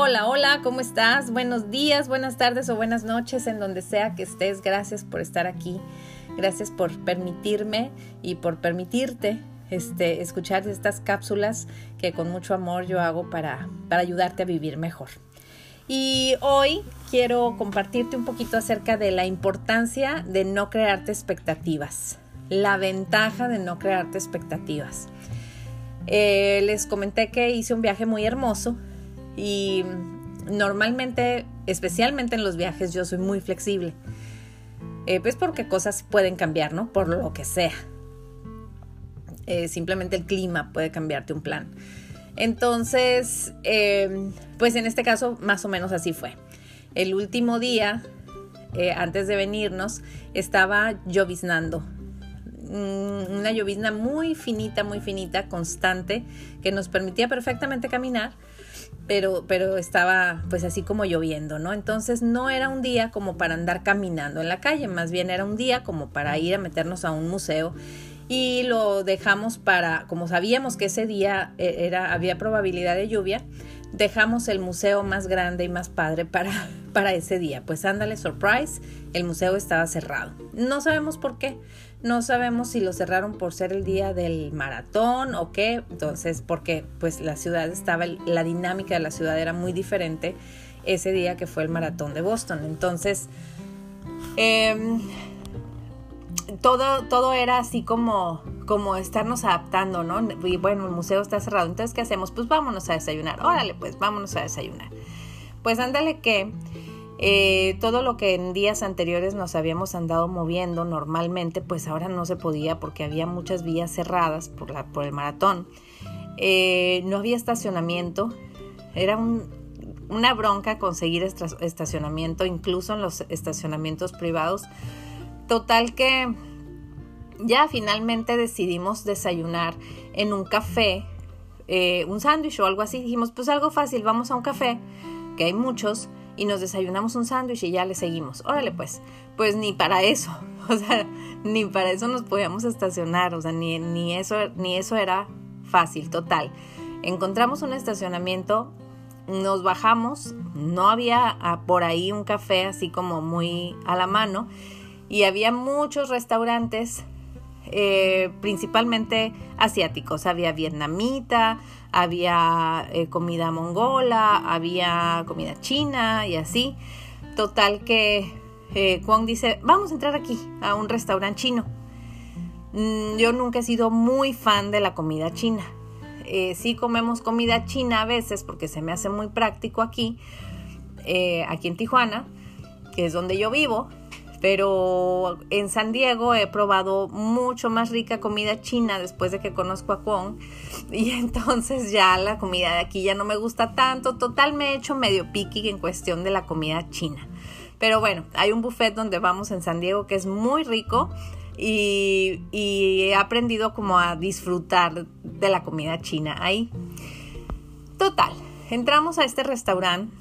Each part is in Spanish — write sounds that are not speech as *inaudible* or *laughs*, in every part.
Hola, hola, ¿cómo estás? Buenos días, buenas tardes o buenas noches en donde sea que estés. Gracias por estar aquí. Gracias por permitirme y por permitirte este, escuchar estas cápsulas que con mucho amor yo hago para, para ayudarte a vivir mejor. Y hoy quiero compartirte un poquito acerca de la importancia de no crearte expectativas, la ventaja de no crearte expectativas. Eh, les comenté que hice un viaje muy hermoso y normalmente, especialmente en los viajes, yo soy muy flexible. Eh, pues porque cosas pueden cambiar, ¿no? Por lo que sea. Eh, simplemente el clima puede cambiarte un plan. Entonces, em, pues en este caso, más o menos así fue. El último día, eh, antes de venirnos, estaba lloviznando. Mm, una llovizna muy finita, muy finita, constante, que nos permitía perfectamente caminar pero, pero estaba pues así como lloviendo, ¿no? Entonces no era un día como para andar caminando en la calle, más bien era un día como para ir a meternos a un museo y lo dejamos para, como sabíamos que ese día eh, era, había probabilidad de lluvia, dejamos el museo más grande y más padre para, *laughs* para ese día. Pues ándale, surprise, el museo estaba cerrado. No sabemos por qué. No sabemos si lo cerraron por ser el día del maratón o qué. Entonces, porque pues la ciudad estaba, la dinámica de la ciudad era muy diferente ese día que fue el maratón de Boston. Entonces, em, todo, todo era así como, como estarnos adaptando, ¿no? Y bueno, el museo está cerrado. Entonces, ¿qué hacemos? Pues vámonos a desayunar. Órale, pues vámonos a desayunar. Pues ándale que eh, todo lo que en días anteriores nos habíamos andado moviendo normalmente, pues ahora no se podía porque había muchas vías cerradas por, el maratón. Eh, no había estacionamiento. Era una bronca conseguir estacionamiento, incluso en los estacionamientos privados. Total que ya finalmente decidimos desayunar en un café, eh, un sándwich o algo así. Dijimos, pues algo fácil, vamos a un café, que hay muchos y nos desayunamos un sándwich y ya le seguimos. Órale pues, pues ni para eso, *laughs* o sea, ni para eso nos podíamos estacionar, o sea, ni, ni, eso, ni eso era fácil, total. Encontramos un estacionamiento, nos bajamos, no había ah, por ahí un café así como muy a la mano y había muchos restaurantes eh, principalmente asiáticos. Había vietnamita, había eh, comida mongola, había comida china y así. Total que eh, dice, vamos a entrar aquí a un restaurante chino. Mm, yo nunca he sido muy fan de la comida china. Eh, sí comemos comida china a veces porque se me hace muy práctico aquí, aquí en Tijuana, que es donde yo vivo, pero en San Diego he probado mucho más rica comida china después de que conozco a Kwon y *laughs* entonces ya la comida de aquí ya no me gusta tanto, total me he hecho medio piqui en cuestión de la comida china. Pero bueno, hay un buffet donde vamos en San Diego que es muy rico y, y he aprendido como a disfrutar de la comida china ahí. Total, entramos a este restaurante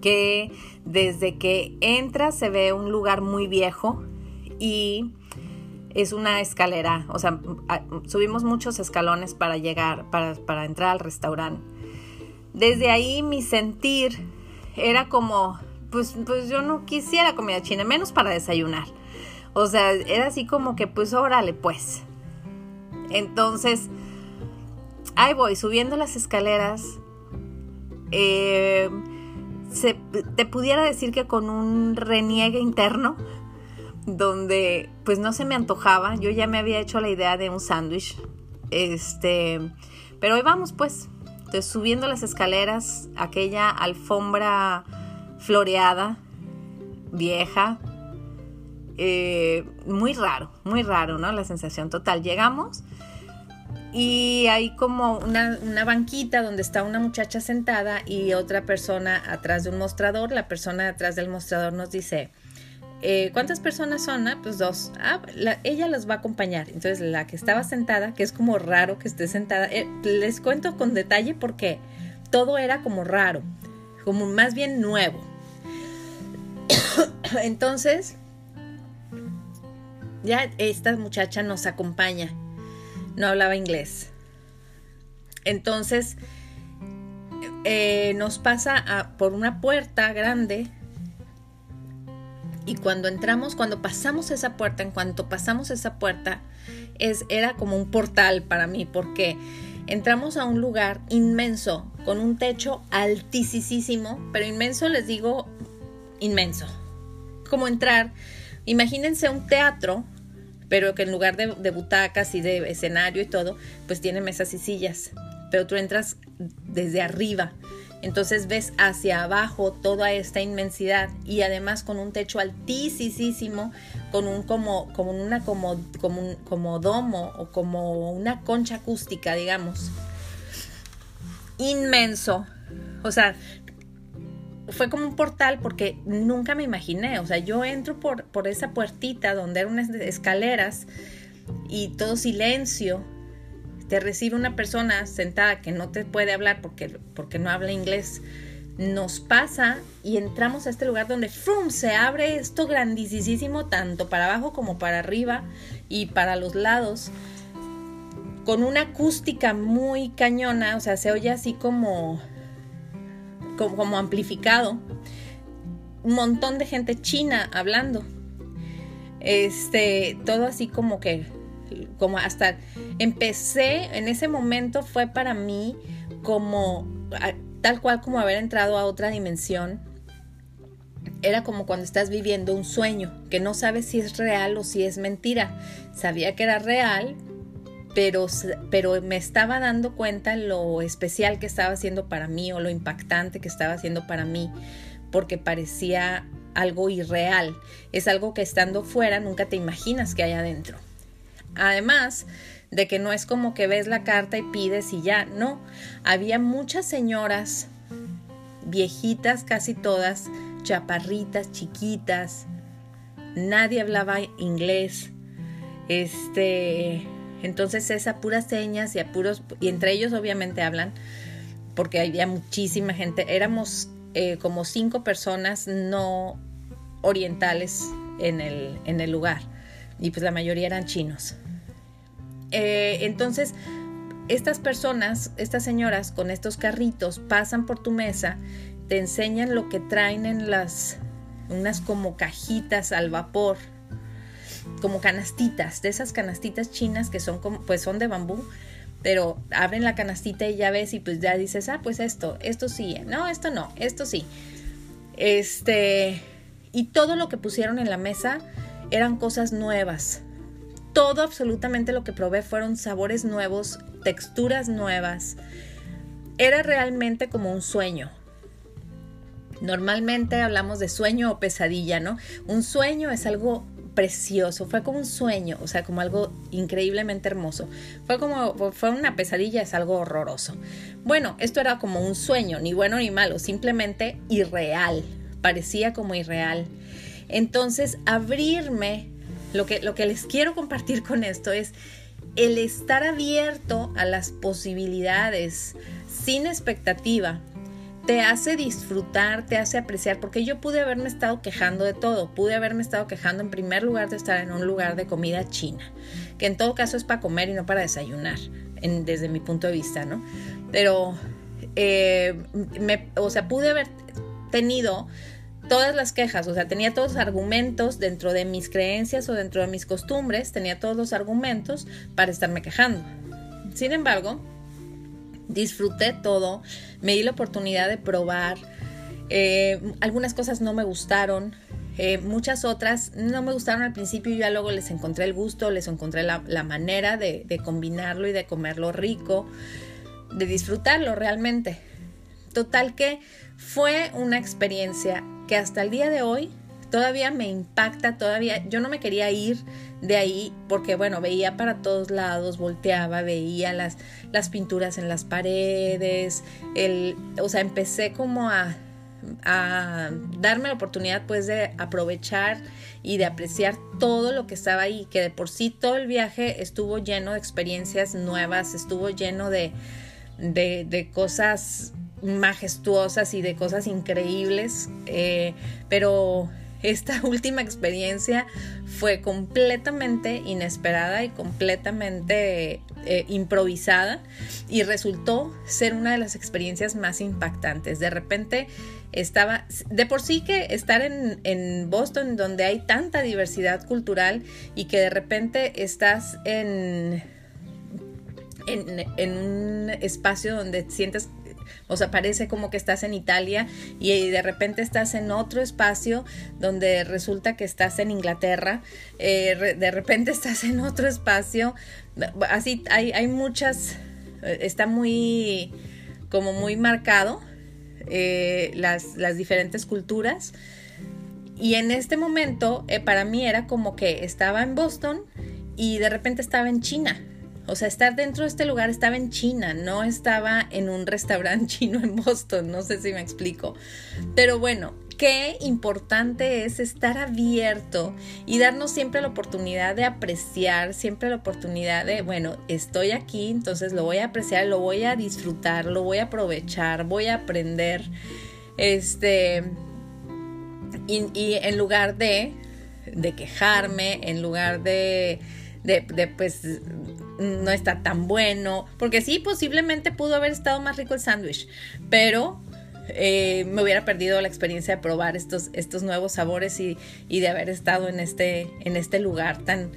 que desde que entra se ve un lugar muy viejo y es una escalera, o sea, subimos muchos escalones para llegar, para, entrar al restaurante. Desde ahí mi sentir era como, pues, pues yo no quisiera comida china, menos para desayunar. O sea, era así como que, pues órale, pues. Entonces, ahí voy, subiendo las escaleras. Eh, te pudiera decir que con un reniegue interno, donde pues no se me antojaba, yo ya me había hecho la idea de un sándwich, este, pero hoy vamos pues, entonces subiendo las escaleras, aquella alfombra floreada, vieja, eh, muy raro, muy raro, ¿no? La sensación total. Llegamos y hay como una, banquita donde está una muchacha sentada y otra persona atrás de un mostrador. La persona atrás del mostrador nos dice, eh, ¿cuántas personas son? Ah, pues dos. Ah, ella las va a acompañar. Entonces la que estaba sentada, que es como raro que esté sentada, eh, les cuento con detalle porque todo era como raro, como más bien nuevo. *coughs* Entonces, ya esta muchacha nos acompaña no hablaba inglés. Entonces, eh, nos pasa por una puerta grande y cuando entramos, cuando pasamos esa puerta, en cuanto pasamos esa puerta, es, era como un portal para mí, porque entramos a un lugar inmenso, con un techo altísimo, pero inmenso les digo inmenso. Como entrar, imagínense un teatro, pero que en lugar de, de butacas y de escenario y todo, pues tiene mesas y sillas, pero tú entras desde arriba entonces ves hacia abajo toda esta inmensidad y además con un techo altísimo, con un como, como una como, como, un, como domo o como una concha acústica, digamos. Inmenso. O sea, fue como un portal porque nunca me imaginé. O sea, yo entro por, por esa puertita donde eran unas escaleras y todo silencio te recibe una persona sentada que no te puede hablar porque, porque no habla inglés, nos pasa y entramos a este lugar donde ¡frum! se abre esto grandísimo, tanto para abajo como para arriba y para los lados, con una acústica muy cañona, o sea, se oye así como, como, amplificado. Un montón de gente china hablando. Este, todo así como que como hasta empecé, en ese momento fue para mí como tal cual como haber entrado a otra dimensión. Era como cuando estás viviendo un sueño, que no sabes si es real o si es mentira. Sabía que era real, pero, pero me estaba dando cuenta lo especial que estaba haciendo para mí o lo impactante que estaba haciendo para mí, porque parecía algo irreal. Es algo que estando fuera nunca te imaginas que hay adentro. Además de que no es como que ves la carta y pides y ya, no. Había muchas señoras, viejitas casi todas, chaparritas, chiquitas. Nadie hablaba inglés. Este, entonces es a puras señas y a puros, y entre ellos obviamente hablan, porque había muchísima gente. Éramos eh, como cinco personas no orientales en el, en el lugar, y pues la mayoría eran chinos. Eh, entonces, estas personas, estas señoras con estos carritos pasan por tu mesa, te enseñan lo que traen en las, unas como cajitas al vapor, como canastitas, de esas canastitas chinas que son como, pues son de bambú, pero abren la canastita y ya ves y pues ya dices, ah, pues esto, esto sí, no, esto no, esto sí. Este, y todo lo que pusieron en la mesa eran cosas nuevas, todo absolutamente lo que probé fueron sabores nuevos, texturas nuevas. Era realmente como un sueño. Normalmente hablamos de sueño o pesadilla, ¿no? Un sueño es algo precioso, fue como un sueño, o sea, como algo increíblemente hermoso. Fue como, fue una pesadilla, es algo horroroso. Bueno, esto era como un sueño, ni bueno ni malo, simplemente irreal, parecía como irreal. Entonces, abrirme lo que, lo que les quiero compartir con esto es el estar abierto a las posibilidades sin expectativa te hace disfrutar, te hace apreciar, porque yo pude haberme estado quejando de todo, pude haberme estado quejando en primer lugar de estar en un lugar de comida china, que en todo caso es para comer y no para desayunar, desde mi punto de vista, ¿no? Pero, eh, o sea, pude haber tenido todas las quejas, o sea, tenía todos los argumentos dentro de mis creencias o dentro de mis costumbres, tenía todos los argumentos para estarme quejando. Sin embargo, disfruté todo, me di la oportunidad de probar, eh, algunas cosas no me gustaron, eh, muchas otras no me gustaron al principio y ya luego les encontré el gusto, les encontré la, manera de, de combinarlo y de comerlo rico, de disfrutarlo realmente. Total que fue una experiencia que hasta el día de hoy todavía me impacta, todavía yo no me quería ir de ahí porque bueno, veía para todos lados, volteaba, veía las, las pinturas en las paredes, el, o sea, empecé como a, a darme la oportunidad pues de aprovechar y de apreciar todo lo que estaba ahí, que de por sí todo el viaje estuvo lleno de experiencias nuevas, estuvo lleno de, de, cosas majestuosas y de cosas increíbles, eh, pero esta *laughs* última experiencia fue completamente inesperada y completamente eh, improvisada y resultó ser una de las experiencias más impactantes. De repente estaba, de por sí que estar en, en Boston donde hay tanta diversidad cultural y que de repente estás en, en, en un espacio donde sientes o sea, parece como que estás en Italia y de repente estás en otro espacio donde resulta que estás en Inglaterra, eh, de repente *laughs* estás en otro espacio, así hay, hay muchas, eh, está muy, como muy marcado eh, las, las, diferentes culturas. Y en este momento, para mí era como que estaba en Boston y de repente estaba en China. O sea, estar dentro de este lugar estaba en China, no estaba en un restaurante *laughs* chino en Boston, no sé si me explico. Pero bueno, qué importante es estar abierto y darnos siempre la oportunidad de apreciar, siempre la oportunidad de, bueno, estoy aquí, entonces lo voy a apreciar, lo voy a disfrutar, lo voy a aprovechar, voy a aprender. Este, y, en lugar de, de quejarme, en lugar de, de, de pues no está tan bueno, porque sí, posiblemente pudo haber estado más rico el sándwich, pero eh, me hubiera perdido la experiencia de probar estos, estos nuevos sabores y, de haber estado en este, en este lugar tan,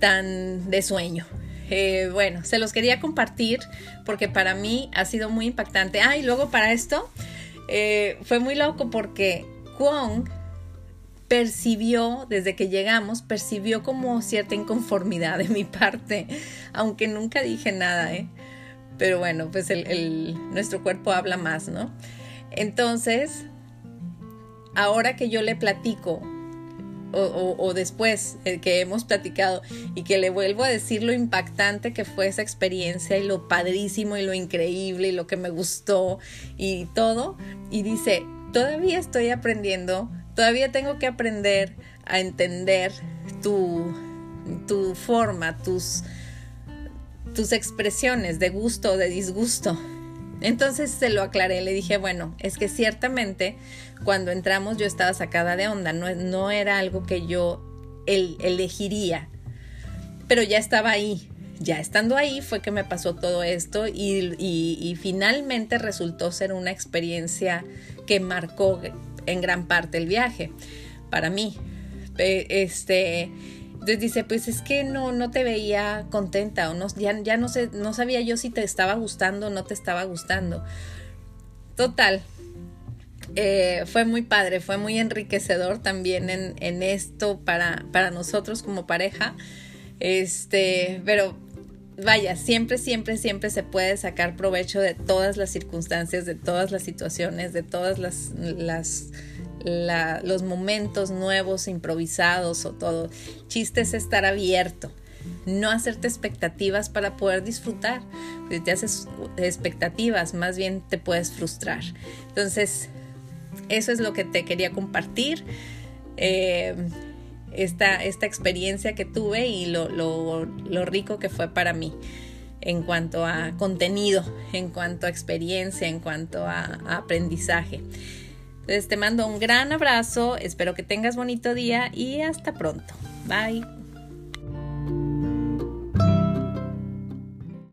tan de sueño. Eh, bueno, se los quería compartir porque para mí ha sido muy impactante. Ah, y luego para esto eh, fue muy loco porque Kwong percibió, desde que llegamos, percibió como cierta inconformidad de mi parte, aunque nunca dije nada, ¿eh? Pero bueno, pues el, nuestro cuerpo habla más, ¿no? Entonces, ahora que yo le platico, o, o, después eh, que hemos platicado y que le vuelvo a decir lo impactante que fue esa experiencia y lo padrísimo y lo increíble y lo que me gustó y todo, y dice, todavía estoy aprendiendo Todavía tengo que aprender a entender tu, tu forma, tus, tus expresiones de gusto o de disgusto. Entonces se lo aclaré, le dije, bueno, es que ciertamente cuando entramos yo estaba sacada de onda, no, no era algo que yo elegiría, pero ya estaba ahí, ya estando ahí fue que me pasó todo esto y, y, finalmente resultó ser una experiencia que marcó en gran parte el viaje para mí. Este, entonces dice, pues es que no, no te veía contenta o no, ya, no sé, no sabía yo si te estaba gustando o no te estaba gustando. Total, eh, fue muy padre, fue muy enriquecedor también en, en, esto para, para nosotros como pareja. Este, pero vaya, siempre, siempre, siempre se puede sacar provecho de todas las circunstancias, de todas las situaciones, de todas las, los momentos nuevos, improvisados o todo. Chiste es estar abierto, no hacerte expectativas para poder disfrutar. Si te haces expectativas, más bien te puedes frustrar. Entonces, eso es lo que te quería compartir. Eh, esta, esta experiencia que tuve y lo, lo, lo rico que fue para mí en cuanto a contenido, en cuanto a experiencia, en cuanto a, a, aprendizaje. Entonces te mando un gran abrazo, espero que tengas bonito día y hasta pronto. Bye.